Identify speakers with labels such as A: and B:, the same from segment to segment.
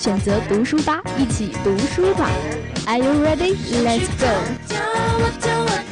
A: 选择读书吧，一起读书吧。Are you ready? Let's go.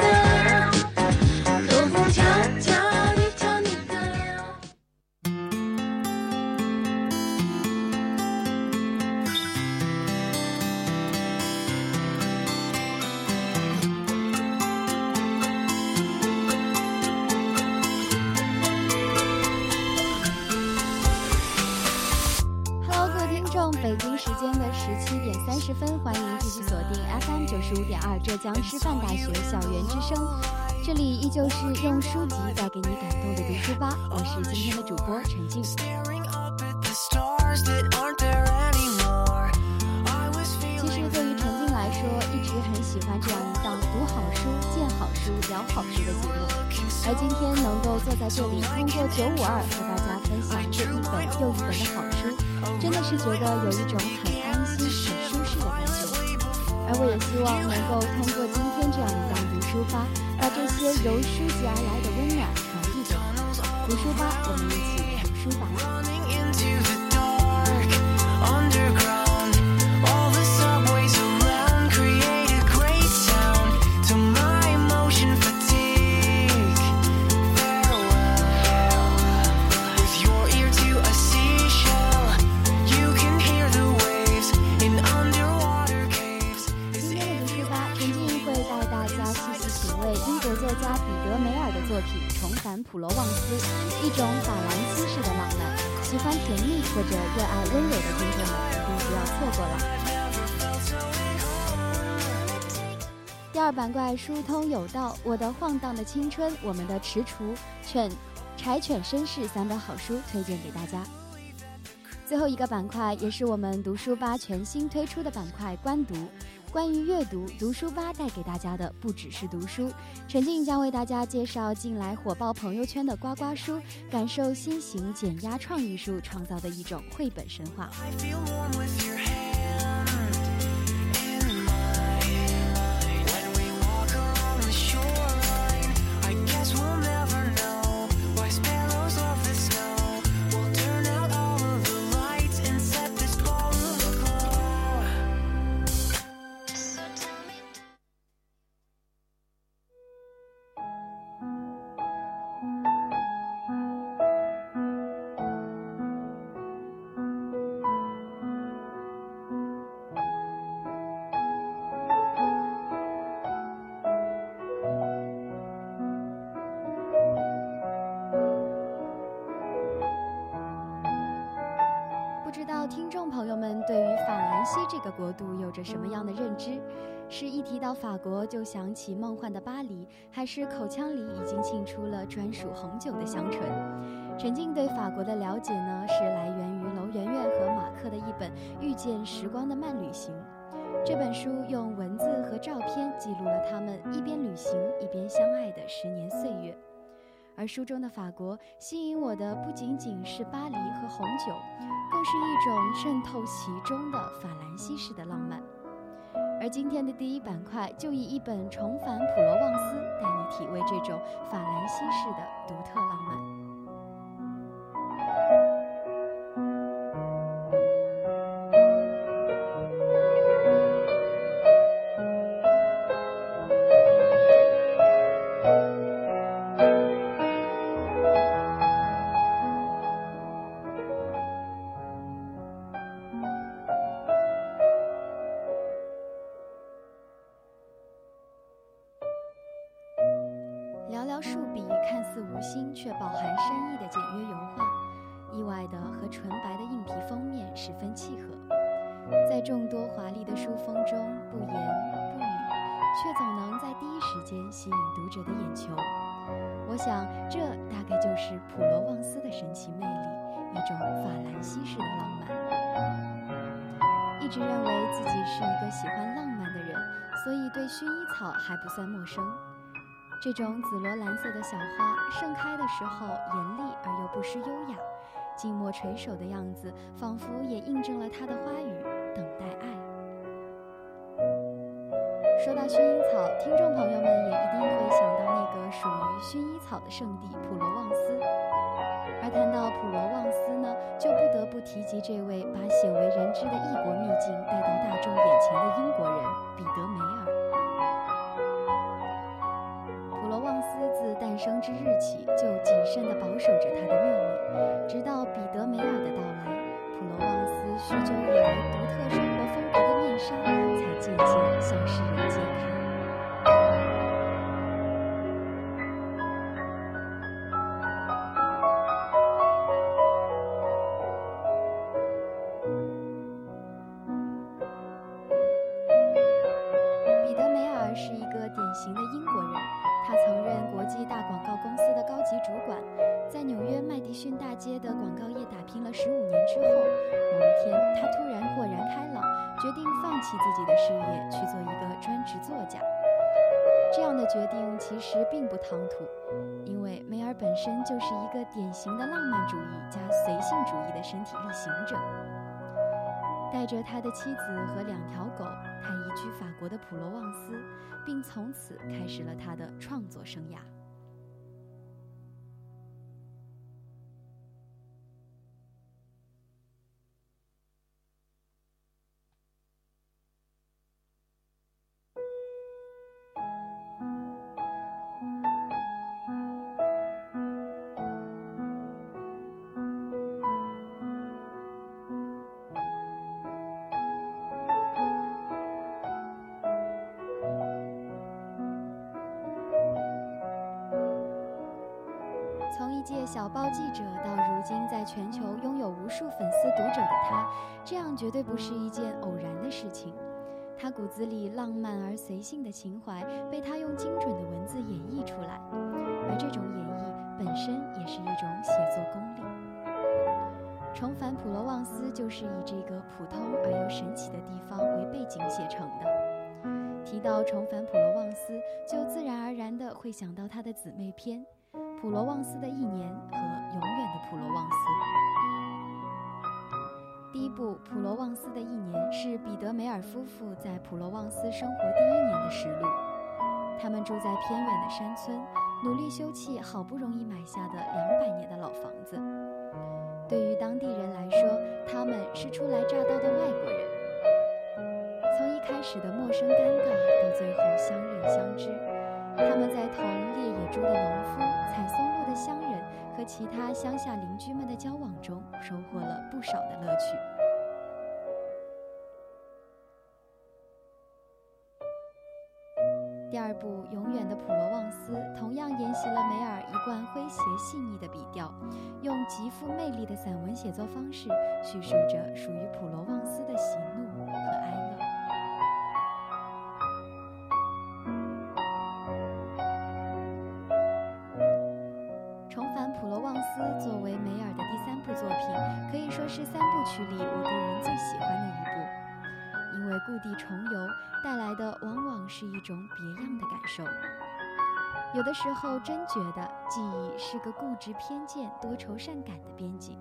A: 浙江师范大学校园之声，这里依旧是用书籍带给你感动的读书吧。我是今天的主播陈静。其实对于陈静来说，一直很喜欢这样一档读好书、见好书、聊好书的节目。而今天能够坐在这里，通过九五二和大家分享这一本又一本的好书，真的是觉得有一种很我也希望能够通过今天这样一档读书吧，把这些由书籍而来的温暖传递给你。读书吧，我们一起读书吧。普罗旺斯，一种法兰西式的浪漫。喜欢甜蜜或者热爱温柔的听众们一定不要错过了。第二板块疏通有道，我的晃荡的青春，我们的踟蹰犬柴犬绅士三本好书推荐给大家。最后一个板块也是我们读书吧全新推出的板块——观读。关于阅读，读书吧带给大家的不只是读书。陈静将为大家介绍近来火爆朋友圈的呱呱书，感受新型减压创意书创造的一种绘本神话。朋友们对于法兰西这个国度有着什么样的认知？是一提到法国就想起梦幻的巴黎，还是口腔里已经沁出了专属红酒的香醇？陈静对法国的了解呢，是来源于楼媛媛和马克的一本《遇见时光的慢旅行》。这本书用文字和照片记录了他们一边旅行一边相爱的十年岁月。而书中的法国吸引我的不仅仅是巴黎和红酒，更是一种渗透其中的法兰西式的浪漫。而今天的第一板块就以一本《重返普罗旺斯》带你体味这种法兰西式的独特浪漫。自己是一个喜欢浪漫的人，所以对薰衣草还不算陌生。这种紫罗兰色的小花盛开的时候，严厉而又不失优雅，静默垂首的样子，仿佛也印证了它的花语——等待爱。说到薰衣草，听众朋友们也一定会想到那个属于薰衣草的圣地普罗旺斯。谈到普罗旺斯呢，就不得不提及这位把鲜为人知的异国秘境带到大众眼前的英国人彼得梅自己的事业去做一个专职作家，这样的决定其实并不唐突，因为梅尔本身就是一个典型的浪漫主义加随性主义的身体力行者。带着他的妻子和两条狗，他移居法国的普罗旺斯，并从此开始了他的创作生涯。小报记者到如今在全球拥有无数粉丝读者的他，这样绝对不是一件偶然的事情。他骨子里浪漫而随性的情怀，被他用精准的文字演绎出来，而这种演绎本身也是一种写作功力。重返普罗旺斯就是以这个普通而又神奇的地方为背景写成的。提到重返普罗旺斯，就自然而然地会想到他的姊妹篇。普罗旺斯的一年和永远的普罗旺斯。第一部《普罗旺斯的一年》是彼得梅尔夫妇在普罗旺斯生活第一年的实录。他们住在偏远的山村，努力修葺好不容易买下的两百年的老房子。对于当地人来说，他们是初来乍到的外国人。从一开始的陌生尴尬，到最后相认相知。他们在同猎野猪的农夫、采松露的乡人和其他乡下邻居们的交往中，收获了不少的乐趣。第二部《永远的普罗旺斯》同样沿袭了梅尔一贯诙谐细腻的笔调，用极富魅力的散文写作方式，叙述着属于普罗旺斯的喜怒和哀曲里我个人最喜欢的一部，因为故地重游带来的往往是一种别样的感受。有的时候真觉得记忆是个固执偏见、多愁善感的编辑，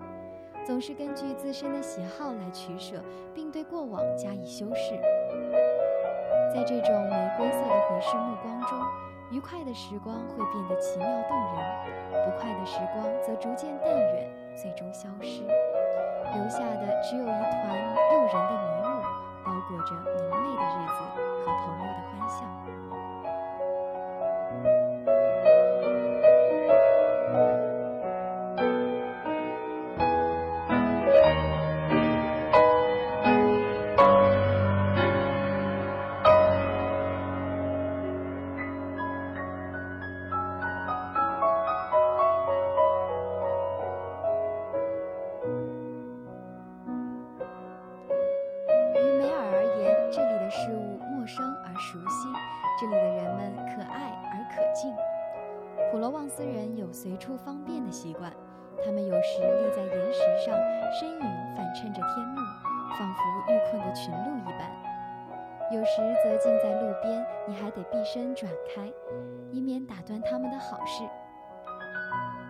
A: 总是根据自身的喜好来取舍，并对过往加以修饰。在这种玫瑰色的回视目光中。愉快的时光会变得奇妙动人，不快的时光则逐渐淡远，最终消失，留下的只有一团诱人的迷雾，包裹着明媚的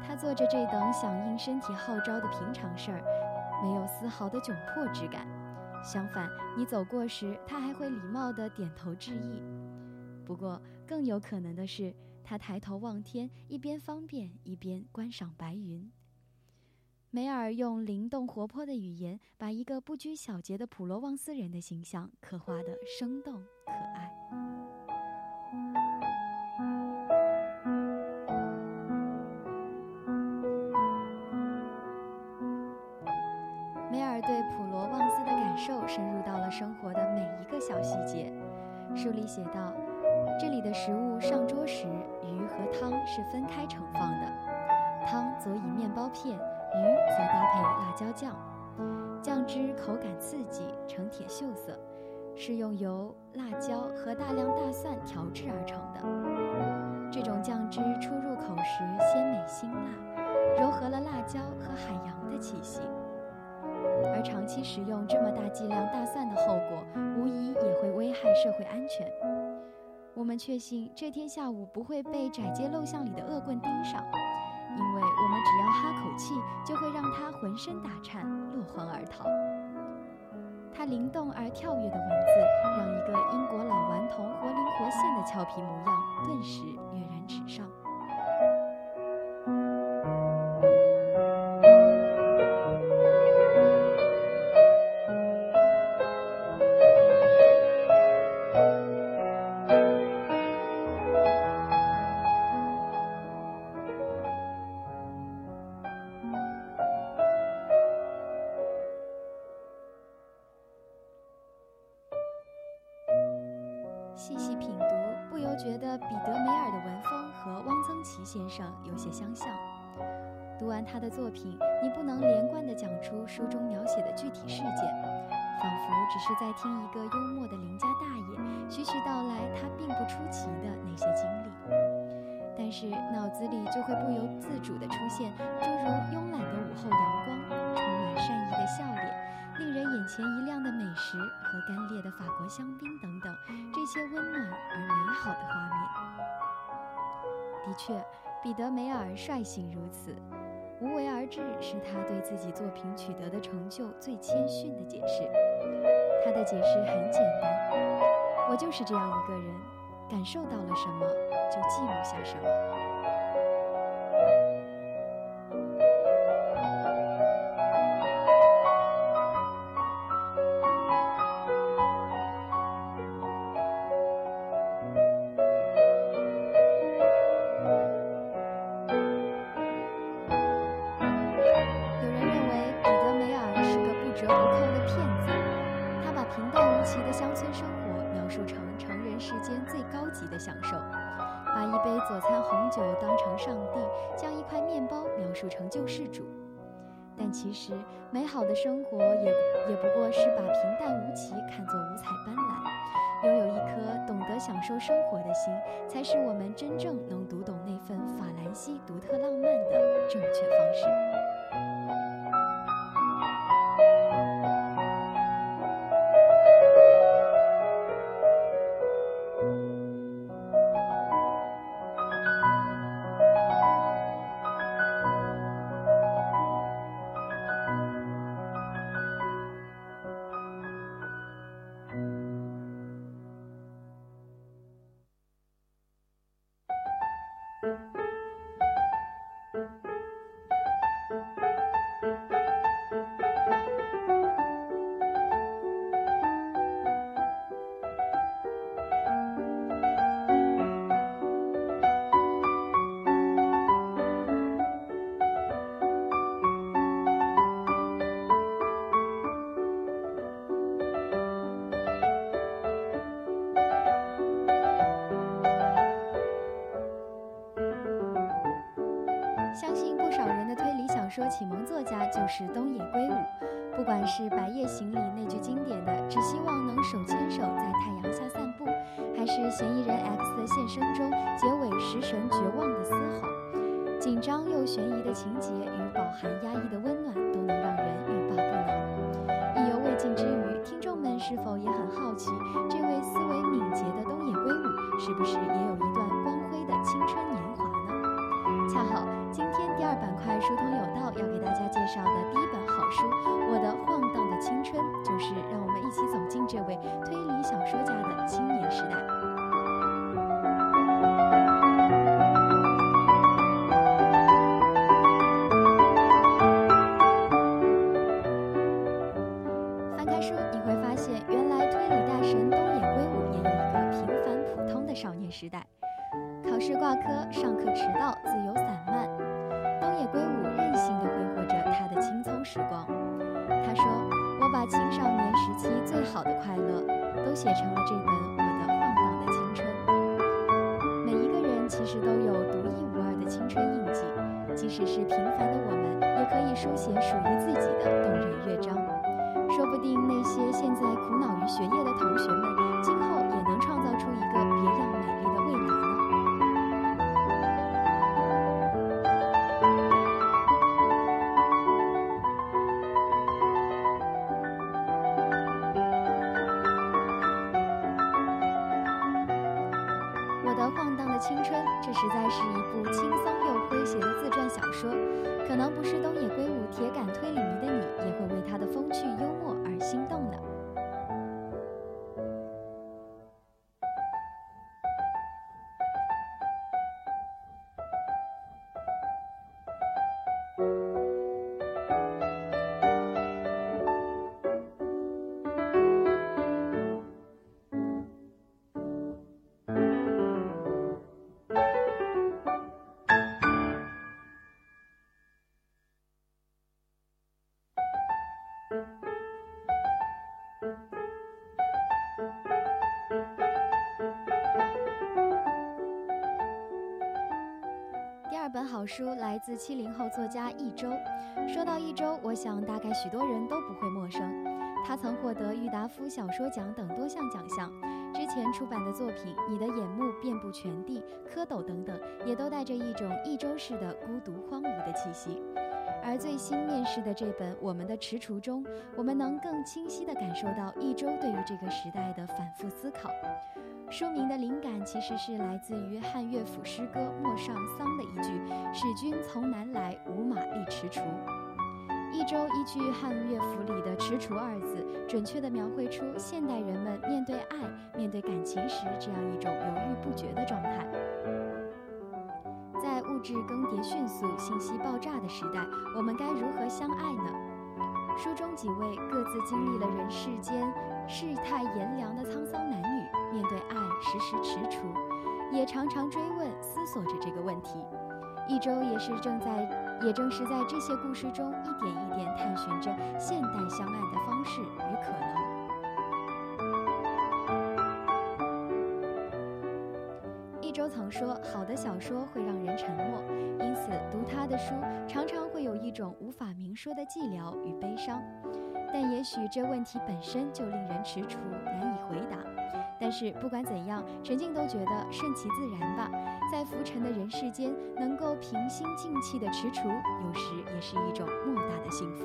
A: 他做着这等响应身体号召的平常事儿，没有丝毫的窘迫之感。相反，你走过时，他还会礼貌地点头致意。不过，更有可能的是，他抬头望天，一边方便，一边观赏白云。梅尔用灵动活泼的语言，把一个不拘小节的普罗旺斯人的形象刻画得生动可爱。写道：“这里的食物上桌时，鱼和汤是分开盛放的，汤佐以面包片，鱼则搭配辣椒酱。酱汁口感刺激，呈铁锈色，是用油、辣椒和大量大蒜调制而成的。这种酱汁初入口时鲜美辛辣，柔和了辣椒和海洋的气息。”而长期食用这么大剂量大蒜的后果，无疑也会危害社会安全。我们确信这天下午不会被窄街陋巷里的恶棍盯上，因为我们只要哈口气，就会让他浑身打颤，落荒而逃。他灵动而跳跃的文字，让一个英国老顽童活灵活现的俏皮模样，顿时跃然纸上。和汪曾祺先生有些相像。读完他的作品，你不能连贯地讲出书中描写的具体事件，仿佛只是在听一个幽默的邻家大爷徐徐道来他并不出奇的那些经历，但是脑子里就会不由自主地出现诸如慵懒的午后阳光、充满善意的笑脸。令人眼前一亮的美食和干裂的法国香槟等等，这些温暖而美好的画面。的确，彼得梅尔率性如此，无为而治是他对自己作品取得的成就最谦逊的解释。他的解释很简单：我就是这样一个人，感受到了什么就记录下什么。一颗懂得享受生活的心，才是我们真正能读懂那份法兰西独特浪漫的正确方式。启蒙作家就是东野圭吾，不管是《白夜行》里那句经典的“只希望能手牵手在太阳下散步”，还是《嫌疑人 X 的现身》中结尾食神绝望的嘶吼，紧张又悬疑的情节与饱含压抑的温暖，都能让人欲罢不能。意犹未尽之余。听众们是否也很好奇，这位思维敏捷的东野圭吾是不是也有一段光辉的青春年一起走进这位推理小说家的青年时代。实在是一部轻松又诙谐的自传小说可能不是东野圭吾铁杆推理迷的你也会为他的风趣幽默而心动书来自七零后作家一周。说到一周，我想大概许多人都不会陌生。他曾获得郁达夫小说奖等多项奖项。之前出版的作品《你的眼目遍布全地》《蝌蚪》等等，也都带着一种一周式的孤独荒芜的气息。而最新面世的这本《我们的踟蹰》中，我们能更清晰地感受到一周对于这个时代的反复思考。书名的灵感其实是来自于汉乐府诗歌《陌上桑》的一句：“使君从南来，无马力踟蹰。”一周依据汉乐府里的“踟蹰”二字，准确地描绘出现代人们面对爱、面对感情时这样一种犹豫不决的状态。在物质更迭迅速、信息爆炸的时代，我们该如何相爱呢？书中几位各自经历了人世间世态炎凉的沧桑男女。面对爱，时时踟蹰，也常常追问、思索着这个问题。一周也是正在，也正是在这些故事中，一点一点探寻着现代相爱的方式与可能。一周曾说：“好的小说会让人沉默，因此读他的书常常会有一种无法明说的寂寥与悲伤。但也许这问题本身就令人踟蹰，难以回答。”但是不管怎样，陈静都觉得顺其自然吧。在浮沉的人世间，能够平心静气的踟蹰，有时也是一种莫大的幸福。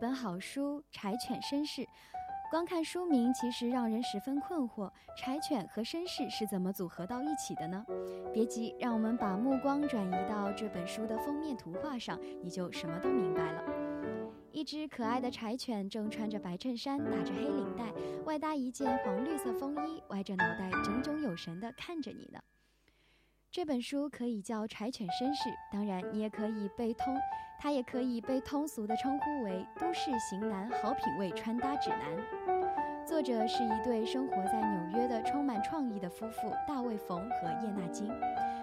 A: 本好书《柴犬绅士》，光看书名其实让人十分困惑：柴犬和绅士是怎么组合到一起的呢？别急，让我们把目光转移到这本书的封面图画上，你就什么都明白了。一只可爱的柴犬正穿着白衬衫，打着黑领带，外搭一件黄绿色风衣，歪着脑袋，炯炯有神地看着你呢。这本书可以叫《柴犬绅士》，当然你也可以被通，它也可以被通俗的称呼为《都市型男好品味穿搭指南》。作者是一对生活在纽约的充满创意的夫妇大卫·冯和叶娜·金，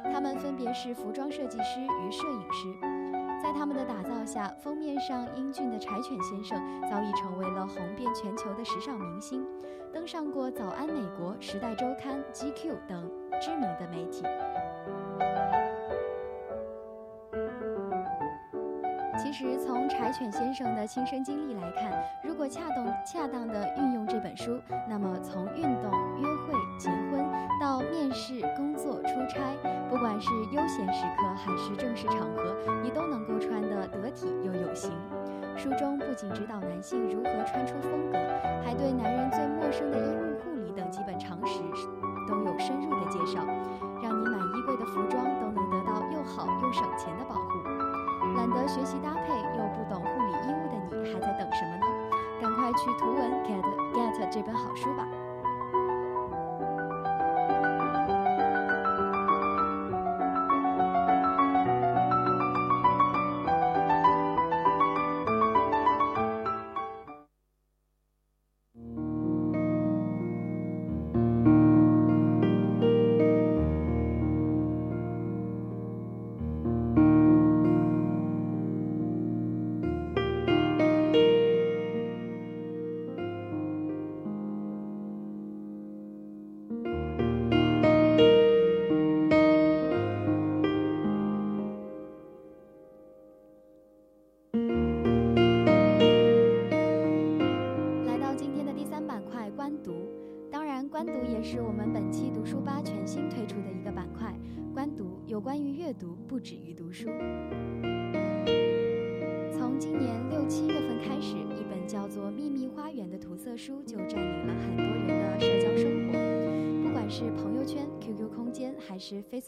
A: 他们分别是服装设计师与摄影师。在他们的打造下，封面上英俊的柴犬先生早已成为了红遍全球的时尚明星，登上过《早安美国》《时代周刊》《GQ》等知名的媒体。实，从柴犬先生的亲身经历来看，如果恰当恰当的运用这本书，那么从运动、约会、结婚到面试、工作、出差，不管是悠闲时刻还是正式场合，你都能够穿得得体又有型。书中不仅指导男性如何穿出风格，还对男人最陌生的衣物护理等基本常识都有深入的介绍，让你买衣柜的服装都能得到又好又省钱的保护。懒得学习搭配又不懂护理衣物的你，还在等什么呢？赶快去图文 get get 这本好书吧！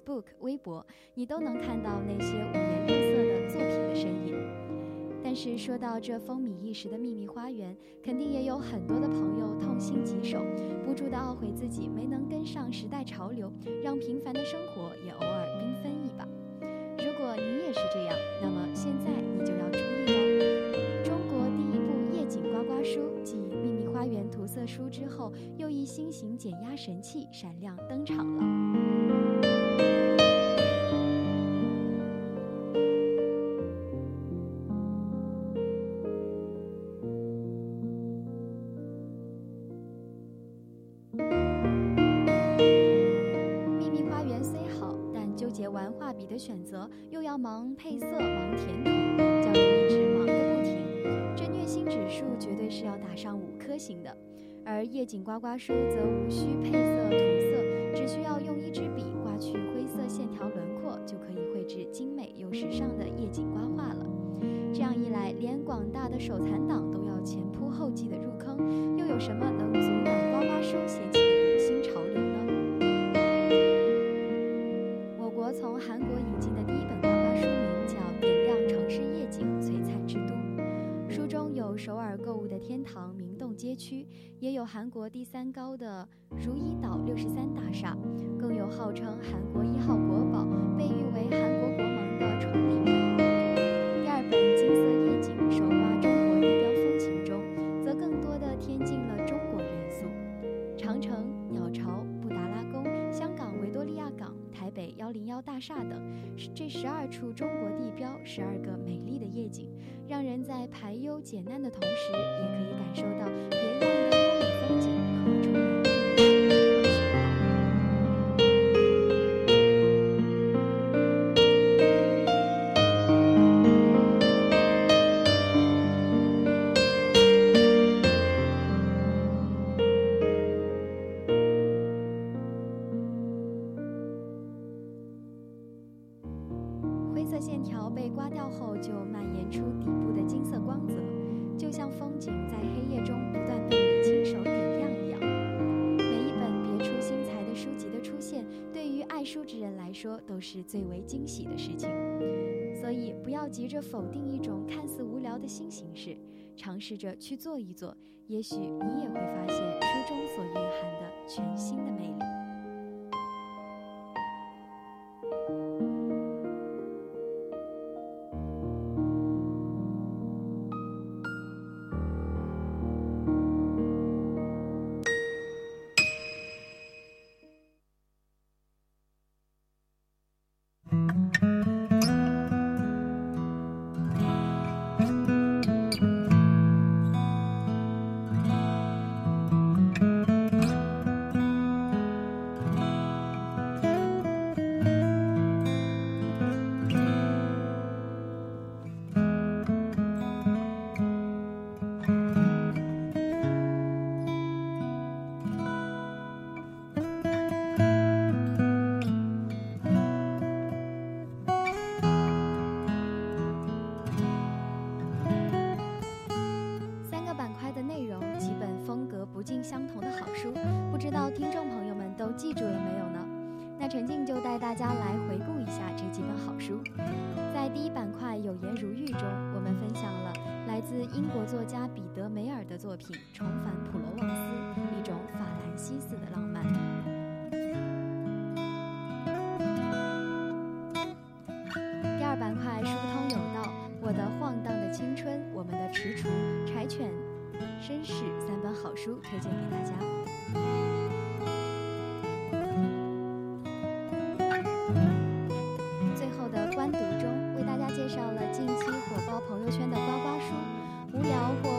A: book、微博，你都能看到那些五颜六色的作品的身影。但是说到这风靡一时的秘密花园，肯定也有很多的朋友痛心疾首，不住的懊悔自己没能跟上时代潮流，让平凡的生活也偶尔缤纷一把。如果你也是这样，那么现在你就要注意了。中国第一部夜景刮刮书《花园》涂色书之后，又一新型减压神器闪亮登场了。选择又要忙配色、忙填图，叫人一直忙个不停。这虐心指数绝对是要打上五颗型的。而夜景刮刮书则无需配色涂色，只需要用一支笔刮去灰色线条轮廓，就可以绘制精美又时尚的夜景刮画了。这样一来，连广大的手残党都要前仆后继的入坑，又有什么能阻挡刮刮书掀起新潮流呢？我国从韩国街区，也有韩国第三高的如意岛六十三大厦，更有号称韩国一号国宝、被誉为韩国国盲的崇礼。幺零幺大厦等，这十二处中国地标，十二个美丽的夜景，让人在排忧解难的同时，也可以感受到别样的优美风景和充满着否定一种看似无聊的新形式，尝试着去做一做，也许你也会发现书中所蕴含的全新的魅力。陈静就带大家来回顾一下这几本好书。在第一板块“有颜如玉”中，我们分享了来自英国作家彼得·梅尔的作品《重返普罗旺斯》，一种法兰西式的浪漫。第二板块“疏通有道”，我的晃荡的青春，我们的踟蹰，柴犬。绅士三本好书推荐给大家。近期火爆朋友圈的呱呱书，无聊或